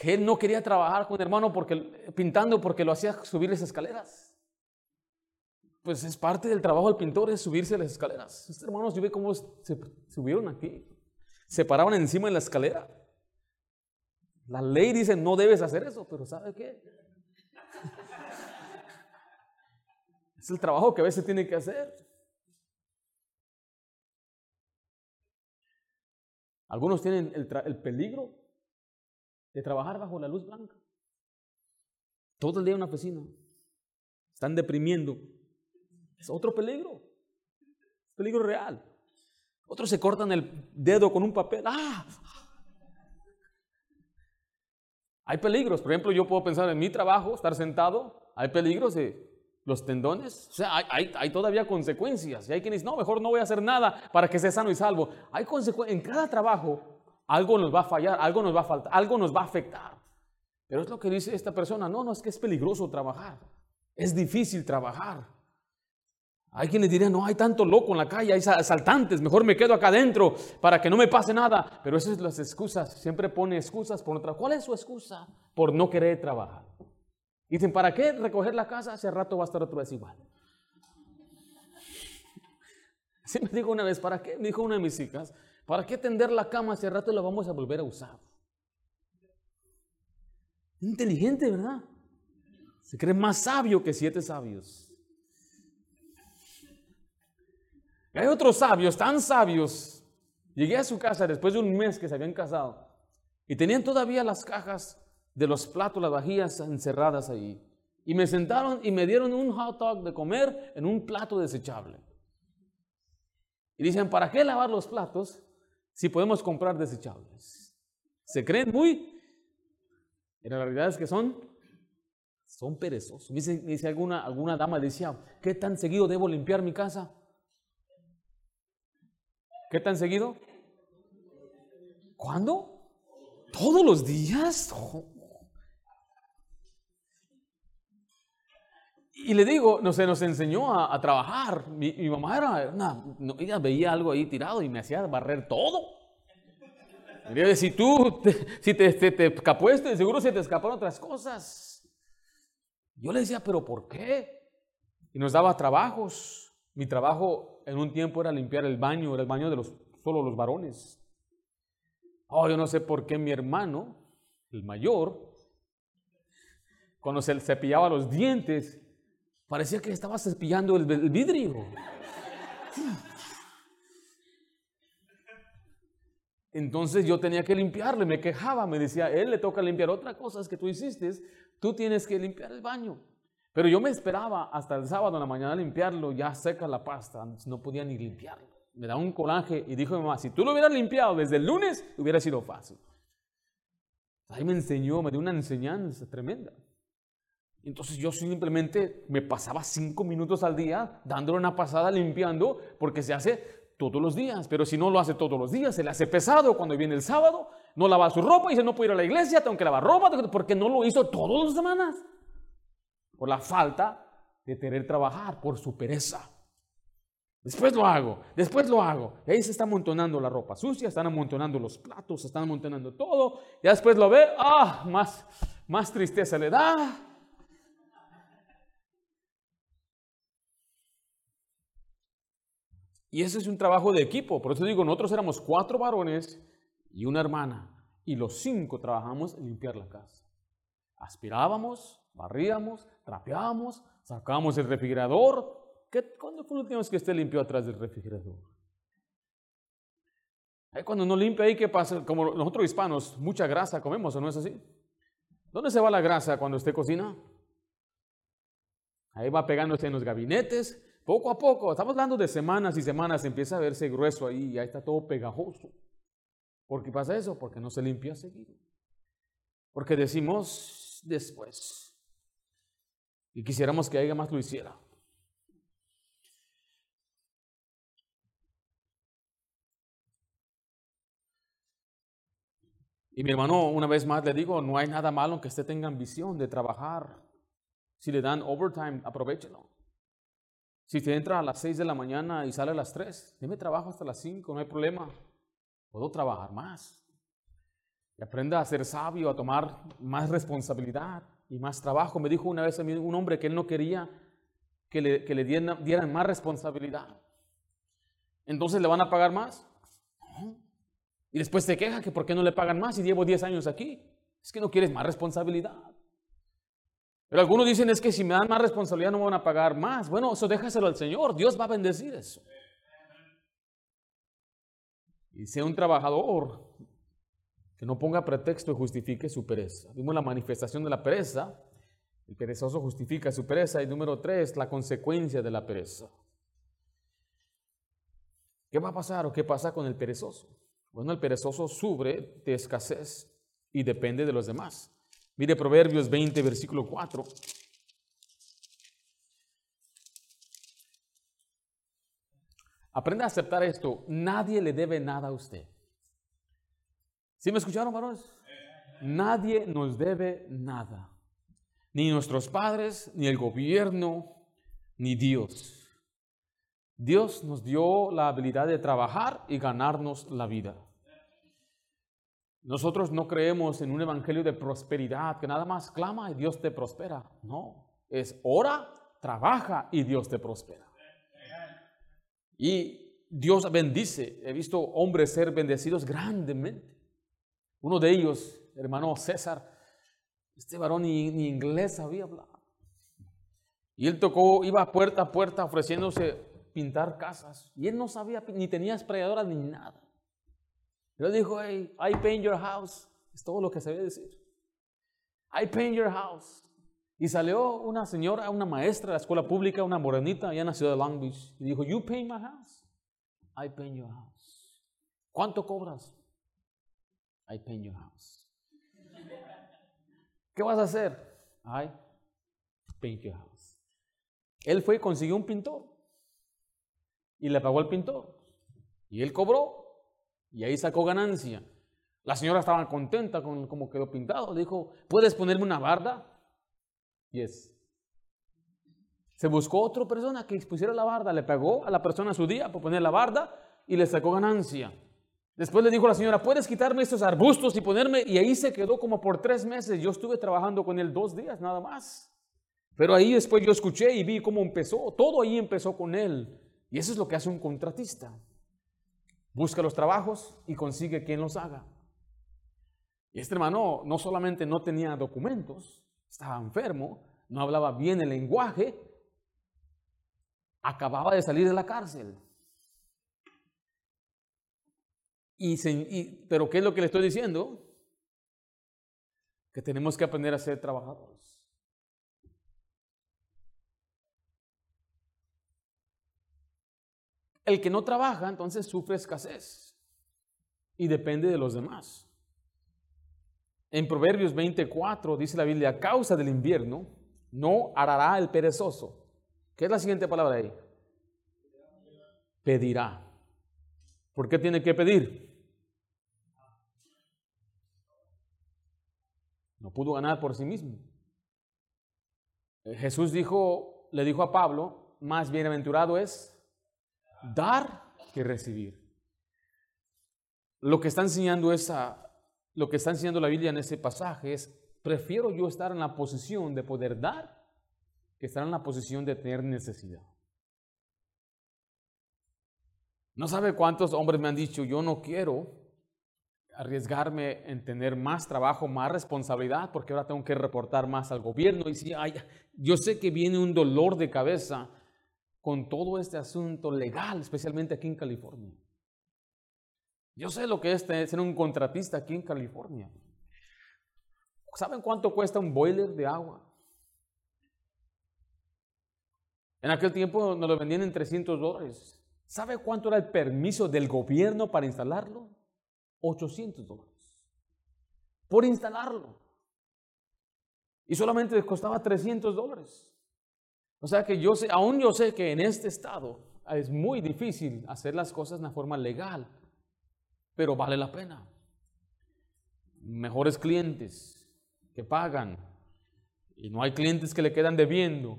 que él no quería trabajar con el hermano porque, pintando porque lo hacía subir las escaleras. Pues es parte del trabajo del pintor, es subirse las escaleras. Estos hermanos, yo vi cómo se subieron aquí, se paraban encima de la escalera. La ley dice no debes hacer eso, pero ¿sabe qué? es el trabajo que a veces tiene que hacer. Algunos tienen el peligro de trabajar bajo la luz blanca. Todo el día en una oficina. Están deprimiendo. Es otro peligro. Peligro real. Otros se cortan el dedo con un papel. ¡Ah! Hay peligros. Por ejemplo, yo puedo pensar en mi trabajo, estar sentado. Hay peligros de los tendones. O sea, hay, hay, todavía consecuencias. Y hay quienes no, mejor no voy a hacer nada para que sea sano y salvo. Hay consecuencias. En cada trabajo algo nos va a fallar, algo nos va a faltar, algo nos va a afectar. Pero es lo que dice esta persona, no, no es que es peligroso trabajar. Es difícil trabajar. Hay quienes dirían, no, hay tanto loco en la calle, hay asaltantes, mejor me quedo acá adentro para que no me pase nada. Pero esas son las excusas, siempre pone excusas por otra. ¿Cuál es su excusa? Por no querer trabajar. Dicen, ¿para qué recoger la casa? Hace rato va a estar otra vez igual. Así me dijo una vez, ¿para qué? Me dijo una de mis hijas, ¿para qué tender la cama? Hace rato la vamos a volver a usar. Inteligente, ¿verdad? Se cree más sabio que siete sabios. hay otros sabios, tan sabios. Llegué a su casa después de un mes que se habían casado y tenían todavía las cajas de los platos, las vajillas encerradas ahí. Y me sentaron y me dieron un hot dog de comer en un plato desechable. Y dicen, ¿para qué lavar los platos si podemos comprar desechables? Se creen muy... Pero la realidad es que son, son perezosos. Me dice, alguna, alguna dama, decía, ¿qué tan seguido debo limpiar mi casa? ¿Qué tan seguido? ¿Cuándo? ¿Todos los días? Y le digo, no sé, nos enseñó a, trabajar. Mi, mamá era, no, ella veía algo ahí tirado y me hacía barrer todo. si tú, si te, te, te escapó este, seguro se te escaparon otras cosas. Yo le decía, pero ¿por qué? Y nos daba trabajos. Mi trabajo en un tiempo era limpiar el baño, era el baño de los, solo los varones. Oh, yo no sé por qué mi hermano, el mayor, cuando se cepillaba los dientes, parecía que estaba cepillando el, vidrio. Entonces yo tenía que limpiarle, me quejaba, me decía, él le toca limpiar otra cosa que tú hiciste, tú tienes que limpiar el baño. Pero yo me esperaba hasta el sábado en la mañana limpiarlo, ya seca la pasta, no podía ni limpiarlo. Me da un coraje y dijo mi mamá, si tú lo hubieras limpiado desde el lunes, hubiera sido fácil. Ahí me enseñó, me dio una enseñanza tremenda. Entonces yo simplemente me pasaba cinco minutos al día dándole una pasada limpiando porque se hace todos los días. Pero si no lo hace todos los días, se le hace pesado cuando viene el sábado, no lava su ropa y dice no puedo ir a la iglesia, tengo que lavar ropa porque no lo hizo todas las semanas por la falta de querer trabajar, por su pereza. Después lo hago, después lo hago. Y ahí se está amontonando la ropa sucia, están amontonando los platos, se están amontonando todo. Y después lo ve, ah, más, más tristeza le da. Y ese es un trabajo de equipo. Por eso digo, nosotros éramos cuatro varones y una hermana. Y los cinco trabajamos en limpiar la casa. Aspirábamos, barríamos, trapeamos, sacamos el refrigerador. ¿Qué, ¿Cuándo fue que usted limpió atrás del refrigerador? Cuando no limpia ahí, ¿qué pasa? Como nosotros hispanos, mucha grasa comemos, ¿o no es así? ¿Dónde se va la grasa cuando usted cocina? Ahí va pegándose en los gabinetes. Poco a poco, estamos hablando de semanas y semanas, empieza a verse grueso ahí y ahí está todo pegajoso. ¿Por qué pasa eso? Porque no se limpia seguido. Porque decimos después. Y quisiéramos que alguien más lo hiciera. Y mi hermano, una vez más le digo, no hay nada malo que usted tenga ambición de trabajar. Si le dan overtime, aprovechelo. Si usted entra a las 6 de la mañana y sale a las 3, deme trabajo hasta las 5, no hay problema. Puedo trabajar más. Y aprenda a ser sabio, a tomar más responsabilidad y más trabajo. Me dijo una vez a mí un hombre que él no quería que le, dieran, más responsabilidad. Entonces le van a pagar más. Y después te queja que por qué no le pagan más si llevo 10 años aquí. Es que no quieres más responsabilidad. Pero algunos dicen es que si me dan más responsabilidad no me van a pagar más. Bueno, eso déjaselo al Señor. Dios va a bendecir eso. Y sea un trabajador que no ponga pretexto y justifique su pereza. Vimos la manifestación de la pereza. El perezoso justifica su pereza. Y número tres, la consecuencia de la pereza. ¿Qué va a pasar o qué pasa con el perezoso? Bueno, el perezoso sufre de escasez y depende de los demás. Mire Proverbios 20, versículo 4. Aprenda a aceptar esto. Nadie le debe nada a usted. ¿Sí me escucharon, varones? Nadie nos debe nada. Ni nuestros padres, ni el gobierno, ni Dios. Dios nos dio la habilidad de trabajar y ganarnos la vida. Nosotros no creemos en un evangelio de prosperidad, que nada más clama y Dios te prospera. No, es ora, trabaja y Dios te prospera. Y Dios bendice. He visto hombres ser bendecidos grandemente. Uno de ellos, hermano César, este varón ni, inglés sabía hablar. Y él tocó, iba puerta a puerta ofreciéndose pintar casas. Y él no sabía, ni tenía esprayadoras ni nada. Él dijo, hey, I paint your house. Es todo lo que se debe decir. I paint your house. Y salió una señora, una maestra de la escuela pública, una morenita allá en la ciudad de Long Beach. Y dijo, you paint my house. I paint your house. ¿Cuánto cobras? I paint your house. ¿Qué vas a hacer? I paint your house. Él fue y consiguió un pintor. Y le pagó al pintor. Y él cobró y ahí sacó ganancia. La señora estaba contenta con cómo quedó pintado. Dijo, ¿puedes ponerme una barda? Yes. Se buscó otra persona que pusiera la barda. Le pagó a la persona su día por poner la barda y le sacó ganancia. Después le dijo a la señora, ¿puedes quitarme estos arbustos y ponerme? Y ahí se quedó como por tres meses. Yo estuve trabajando con él dos días nada más. Pero ahí después yo escuché y vi cómo empezó. Todo ahí empezó con él. Y eso es lo que hace un contratista busca los trabajos y consigue quien los haga. Y este hermano no solamente no tenía documentos, estaba enfermo, no hablaba bien el lenguaje, acababa de salir de la cárcel. Y, pero ¿qué es lo que le estoy diciendo? Que tenemos que aprender a ser trabajadores. El que no trabaja entonces sufre escasez y depende de los demás. En Proverbios 24 dice la Biblia, a causa del invierno no arará el perezoso. ¿Qué es la siguiente palabra ahí? Pedirá. ¿Por qué tiene que pedir? No pudo ganar por sí mismo. Jesús dijo, le dijo a Pablo, más bienaventurado es dar que recibir. Lo que está enseñando esa, lo que está enseñando la Biblia en ese pasaje es, prefiero yo estar en la posición de poder dar que estar en la posición de tener necesidad. No sabe cuántos hombres me han dicho, yo no quiero arriesgarme en tener más trabajo, más responsabilidad, porque ahora tengo que reportar más al gobierno. Y si yo sé que viene un dolor de cabeza con todo este asunto legal, especialmente aquí en California. Yo sé lo que es ser un contratista aquí en California. ¿Saben cuánto cuesta un boiler de agua? En aquel tiempo nos lo vendían en 300 dólares. ¿Sabe cuánto era el permiso del gobierno para instalarlo? 800 dólares. Por instalarlo. Y solamente costaba 300 dólares. O sea que yo sé, aún yo sé que en este estado es muy difícil hacer las cosas de una forma legal, pero vale la pena. Mejores clientes que pagan y no hay clientes que le quedan debiendo.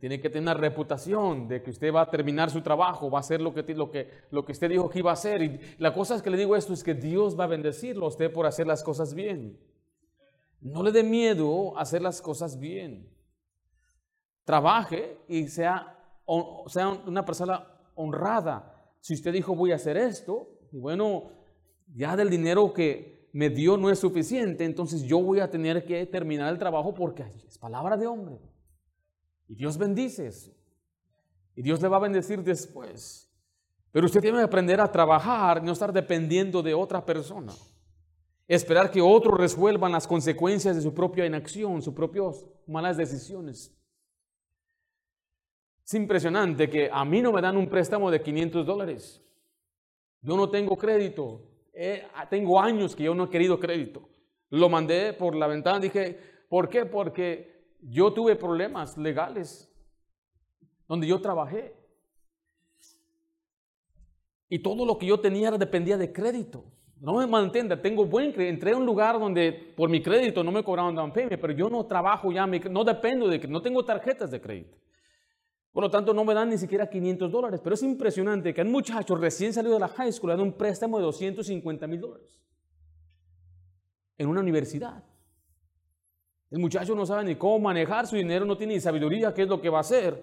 Tiene que tener una reputación de que usted va a terminar su trabajo, va a hacer lo que, lo que, lo que usted dijo que iba a hacer. Y la cosa es que le digo esto es que Dios va a bendecirlo a usted por hacer las cosas bien. No le dé miedo hacer las cosas bien trabaje y sea, sea una persona honrada. Si usted dijo voy a hacer esto, y bueno, ya del dinero que me dio no es suficiente, entonces yo voy a tener que terminar el trabajo porque es palabra de hombre. Y Dios bendice eso. Y Dios le va a bendecir después. Pero usted tiene que aprender a trabajar, no estar dependiendo de otra persona. Esperar que otros resuelvan las consecuencias de su propia inacción, sus propias malas decisiones. Es impresionante que a mí no me dan un préstamo de 500 dólares. Yo no tengo crédito. tengo años que yo no he querido crédito. Lo mandé por la ventana. Dije, ¿por qué? Porque yo tuve problemas legales donde yo trabajé. Y todo lo que yo tenía dependía de crédito. No me malentienda, tengo buen crédito. Entré a un lugar donde por mi crédito no me cobraron down payment, pero yo no trabajo ya, no dependo de que no tengo tarjetas de crédito. Por lo tanto, no me dan ni siquiera 500 dólares. Pero es impresionante que un muchacho recién salido de la high school le dan un préstamo de 250 mil dólares en una universidad. El muchacho no sabe ni cómo manejar su dinero, no tiene ni sabiduría qué es lo que va a hacer.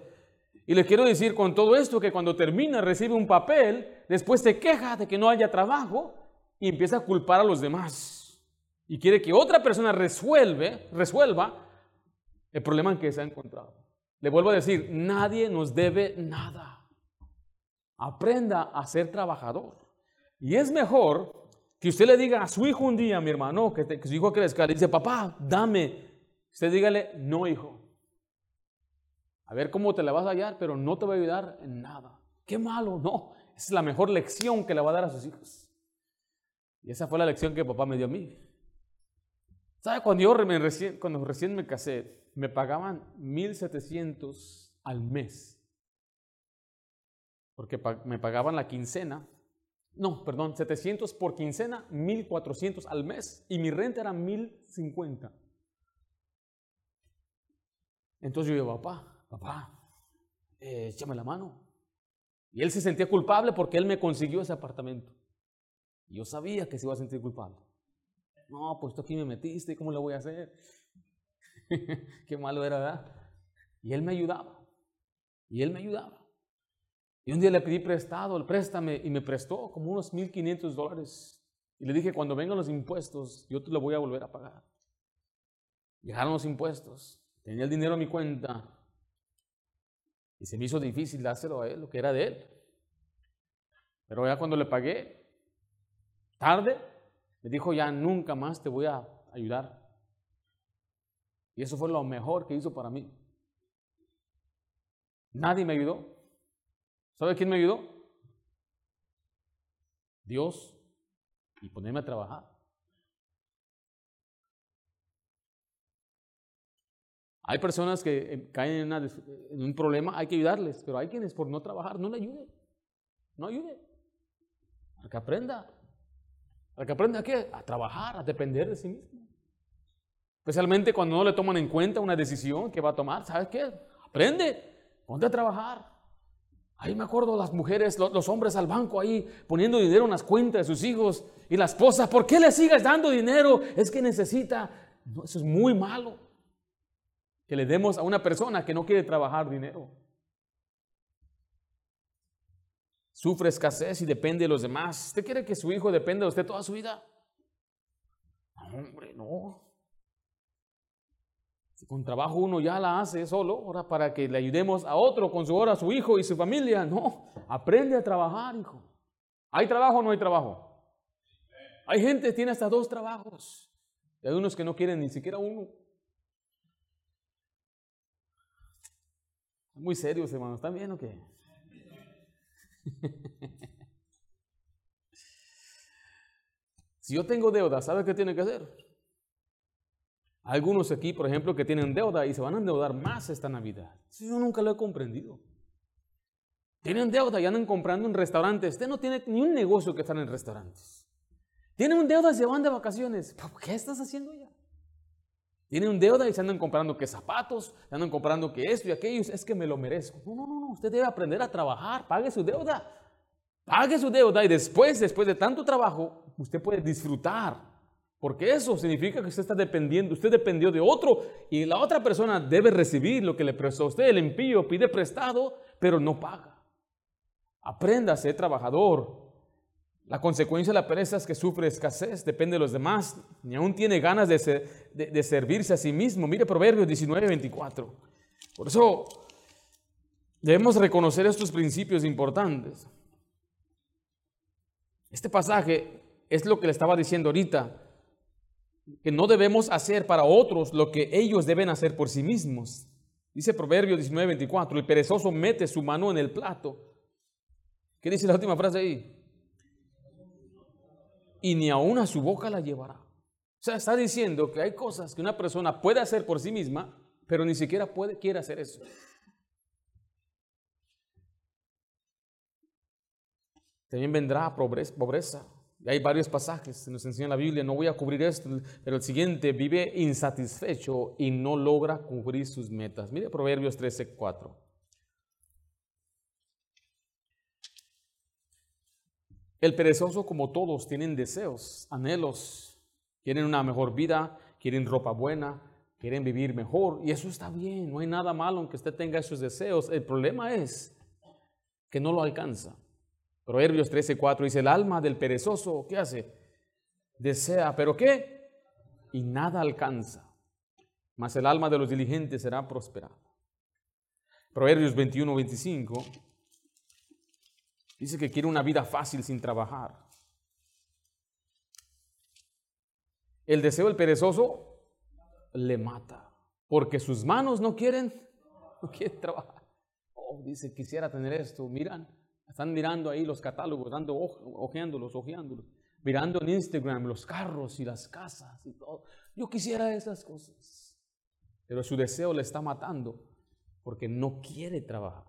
Y le quiero decir con todo esto que cuando termina, recibe un papel, después se queja de que no haya trabajo y empieza a culpar a los demás. Y quiere que otra persona resuelve, resuelva el problema en que se ha encontrado. Le vuelvo a decir, nadie nos debe nada. Aprenda a ser trabajador. Y es mejor que usted le diga a su hijo un día, mi hermano, que, su hijo crezca, le dice, papá, dame. Usted dígale, no, hijo. A ver cómo te la vas a hallar, pero no te va a ayudar en nada. Qué malo, no. Es la mejor lección que le va a dar a sus hijos. Y esa fue la lección que papá me dio a mí. ¿Sabe? Cuando yo recién me casé, me pagaban 1.700 al mes. Porque me pagaban la quincena. No, perdón, 700 por quincena, 1.400 al mes. Y mi renta era 1.050. Entonces yo digo, papá, papá, eh, échame la mano. Y él se sentía culpable porque él me consiguió ese apartamento. Y yo sabía que se iba a sentir culpable. No, pues tú aquí me metiste, ¿cómo lo voy a hacer? Qué malo era, ¿verdad? Y él me ayudaba. Y él me ayudaba. Y un día le pedí prestado, el préstame, y me prestó como unos 1.500 dólares. Y le dije, cuando vengan los impuestos, yo te lo voy a volver a pagar. Llegaron los impuestos, tenía el dinero en mi cuenta. Y se me hizo difícil dárselo a él, lo que era de él. Pero ya cuando le pagué, tarde, me dijo, ya nunca más te voy a ayudar. Y eso fue lo mejor que hizo para mí. Nadie me ayudó. ¿Sabe quién me ayudó? Dios. Y ponerme a trabajar. Hay personas que eh, caen en, un problema, hay que ayudarles, pero hay quienes por no trabajar no le ayuden. No ayude. Para que aprenda. Para que aprenda a qué? A trabajar, a depender de sí mismo. Especialmente cuando no le toman en cuenta una decisión que va a tomar. ¿Sabes qué? Aprende, ponte a trabajar. Ahí me acuerdo las mujeres, los, hombres al banco ahí poniendo dinero en las cuentas de sus hijos y la esposa, ¿por qué le sigues dando dinero? Es que necesita. eso es muy malo. Que le demos a una persona que no quiere trabajar dinero. Sufre escasez y depende de los demás. ¿Usted quiere que su hijo dependa de usted toda su vida? No, hombre, no. Si con trabajo uno ya la hace solo, ahora para que le ayudemos a otro con su hora, a su hijo y su familia. No, aprende a trabajar, hijo. ¿Hay trabajo o no hay trabajo? Hay gente que tiene hasta dos trabajos. Y hay unos que no quieren ni siquiera uno. Muy serios, hermanos. ¿Están bien o qué? si yo tengo deuda, ¿sabe qué tiene que hacer? Algunos aquí, por ejemplo, que tienen deuda y se van a endeudar más esta Navidad. yo nunca lo he comprendido. Tienen deuda y andan comprando en restaurantes. Usted no tiene ni un negocio que estar en restaurantes. Tienen deuda y se van de vacaciones. ¿Qué estás haciendo ya? Tienen un deuda y se andan comprando que zapatos, se andan comprando que esto y aquello. Es que me lo merezco. No, no, no, no. Usted debe aprender a trabajar. Pague su deuda. Pague su deuda y después, después de tanto trabajo, usted puede disfrutar porque eso significa que usted está dependiendo, usted dependió de otro y la otra persona debe recibir lo que le prestó a usted. El impío pide prestado, pero no paga. Aprenda a ser trabajador. La consecuencia de la pereza es que sufre escasez, depende de los demás, ni aún tiene ganas de, de servirse a sí mismo. Mire Proverbios 19, 24. Por eso debemos reconocer estos principios importantes. Este pasaje es lo que le estaba diciendo ahorita que no debemos hacer para otros lo que ellos deben hacer por sí mismos. Dice Proverbio 19:24, el perezoso mete su mano en el plato. ¿Qué dice la última frase ahí? Y ni aún a su boca la llevará. O sea, está diciendo que hay cosas que una persona puede hacer por sí misma, pero ni siquiera puede, quiere hacer eso. También vendrá pobreza hay varios pasajes que nos enseña la Biblia, no voy a cubrir esto, pero el siguiente, vive insatisfecho y no logra cubrir sus metas. Mire Proverbios 13, 4. El perezoso, como todos, tienen deseos, anhelos, quieren una mejor vida, quieren ropa buena, quieren vivir mejor, y eso está bien, no hay nada malo aunque usted tenga esos deseos. El problema es que no lo alcanza. Proverbios 13:4 dice, el alma del perezoso, ¿qué hace? Desea, pero ¿qué? Y nada alcanza. Mas el alma de los diligentes será prosperada. Proverbios 21:25 dice que quiere una vida fácil sin trabajar. El deseo del perezoso le mata, porque sus manos no quieren, no quieren trabajar. Oh, dice, quisiera tener esto. Miran, están mirando ahí los catálogos, dando ojeándolos, ojeándolos, mirando en Instagram los carros y las casas y todo. Yo quisiera esas cosas. Pero su deseo le está matando porque no quiere trabajar.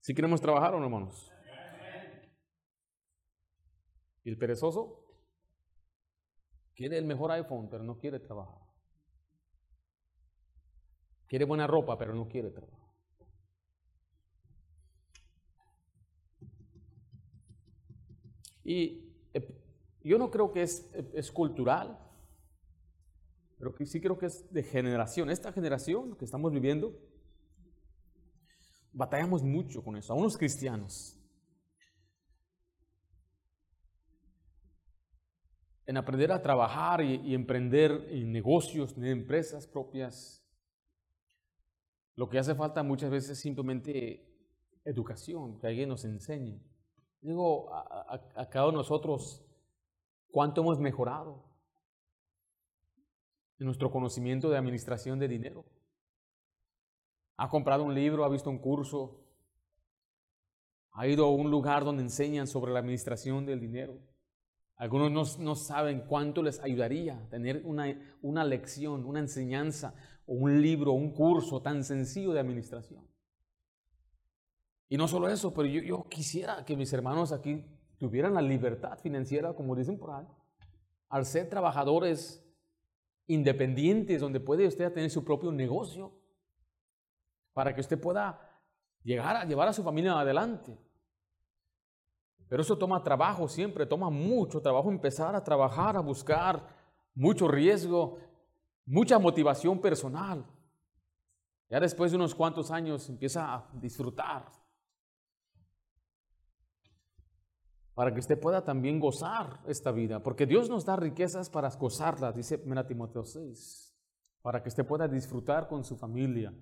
Si queremos trabajar o no, hermanos? ¿Y el perezoso? Quiere el mejor iPhone, pero no quiere trabajar. Quiere buena ropa, pero no quiere trabajar. Y eh, yo no creo que es, es cultural, pero sí creo que es de generación. Esta generación que estamos viviendo, batallamos mucho con eso, a unos cristianos. En aprender a trabajar y, y emprender en negocios, en empresas propias, lo que hace falta muchas veces es simplemente educación, que alguien nos enseñe. Digo, a, cada uno de nosotros, ¿cuánto hemos mejorado en nuestro conocimiento de administración de dinero? ¿Ha comprado un libro, ha visto un curso? ¿Ha ido a un lugar donde enseñan sobre la administración del dinero? Algunos no, saben cuánto les ayudaría tener una, una lección, una enseñanza un libro, un curso tan sencillo de administración. Y no solo eso, pero yo, quisiera que mis hermanos aquí tuvieran la libertad financiera, como dicen por ahí, al ser trabajadores independientes, donde puede usted tener su propio negocio, para que usted pueda llegar a llevar a su familia adelante. Pero eso toma trabajo siempre, toma mucho trabajo empezar a trabajar, a buscar, mucho riesgo, mucha motivación personal. Ya después de unos cuantos años empieza a disfrutar. Para que usted pueda también gozar esta vida. Porque Dios nos da riquezas para gozarlas, dice Timoteo 6. Para que usted pueda disfrutar con su familia.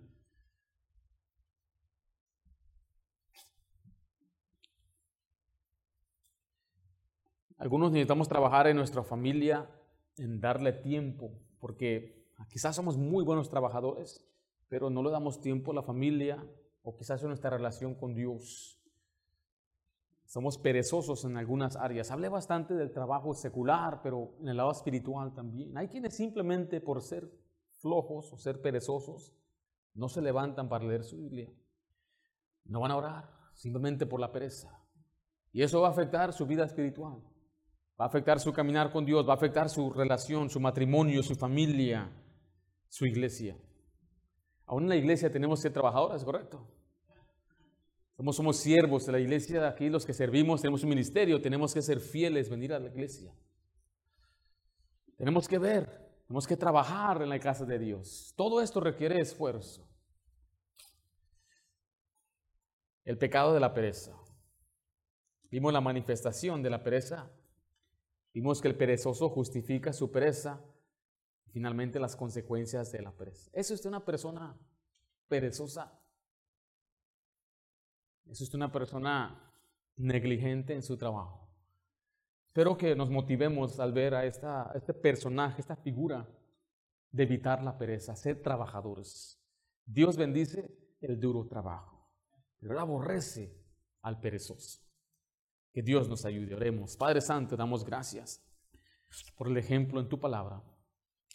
Algunos necesitamos trabajar en nuestra familia, en darle tiempo, porque quizás somos muy buenos trabajadores, pero no le damos tiempo a la familia o quizás en nuestra relación con Dios. Somos perezosos en algunas áreas. Hablé bastante del trabajo secular, pero en el lado espiritual también. Hay quienes simplemente por ser flojos o ser perezosos no se levantan para leer su Biblia. No van a orar simplemente por la pereza. Y eso va a afectar su vida espiritual va a afectar su caminar con Dios, va a afectar su relación, su matrimonio, su familia, su iglesia. Aún en la iglesia tenemos que ser trabajadores, ¿correcto? Somos, somos siervos de la iglesia, aquí los que servimos tenemos un ministerio, tenemos que ser fieles, venir a la iglesia. Tenemos que ver, tenemos que trabajar en la casa de Dios. Todo esto requiere esfuerzo. El pecado de la pereza. Vimos la manifestación de la pereza Vimos que el perezoso justifica su pereza y finalmente las consecuencias de la pereza. ¿Es usted una persona perezosa? ¿Es usted una persona negligente en su trabajo? Espero que nos motivemos al ver a, esta, este personaje, esta figura, de evitar la pereza, ser trabajadores. Dios bendice el duro trabajo, pero aborrece al perezoso. Que Dios nos ayude. Oremos. Padre Santo, damos gracias por el ejemplo en tu palabra.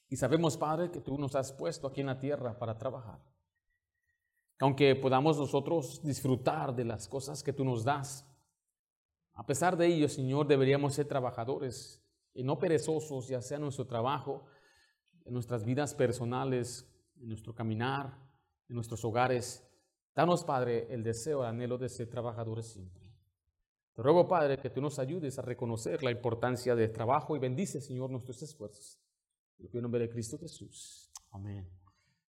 Y sabemos, Padre, que tú nos has puesto aquí en la tierra para trabajar. Aunque podamos nosotros disfrutar de las cosas que tú nos das, a pesar de ello, Señor, deberíamos ser trabajadores y no perezosos, ya sea en nuestro trabajo, en nuestras vidas personales, en nuestro caminar, en nuestros hogares. Danos, Padre, el deseo, el anhelo de ser trabajadores siempre. Te ruego, Padre, que tú nos ayudes a reconocer la importancia del trabajo y bendice, Señor, nuestros esfuerzos. En el nombre de Cristo Jesús. Amén.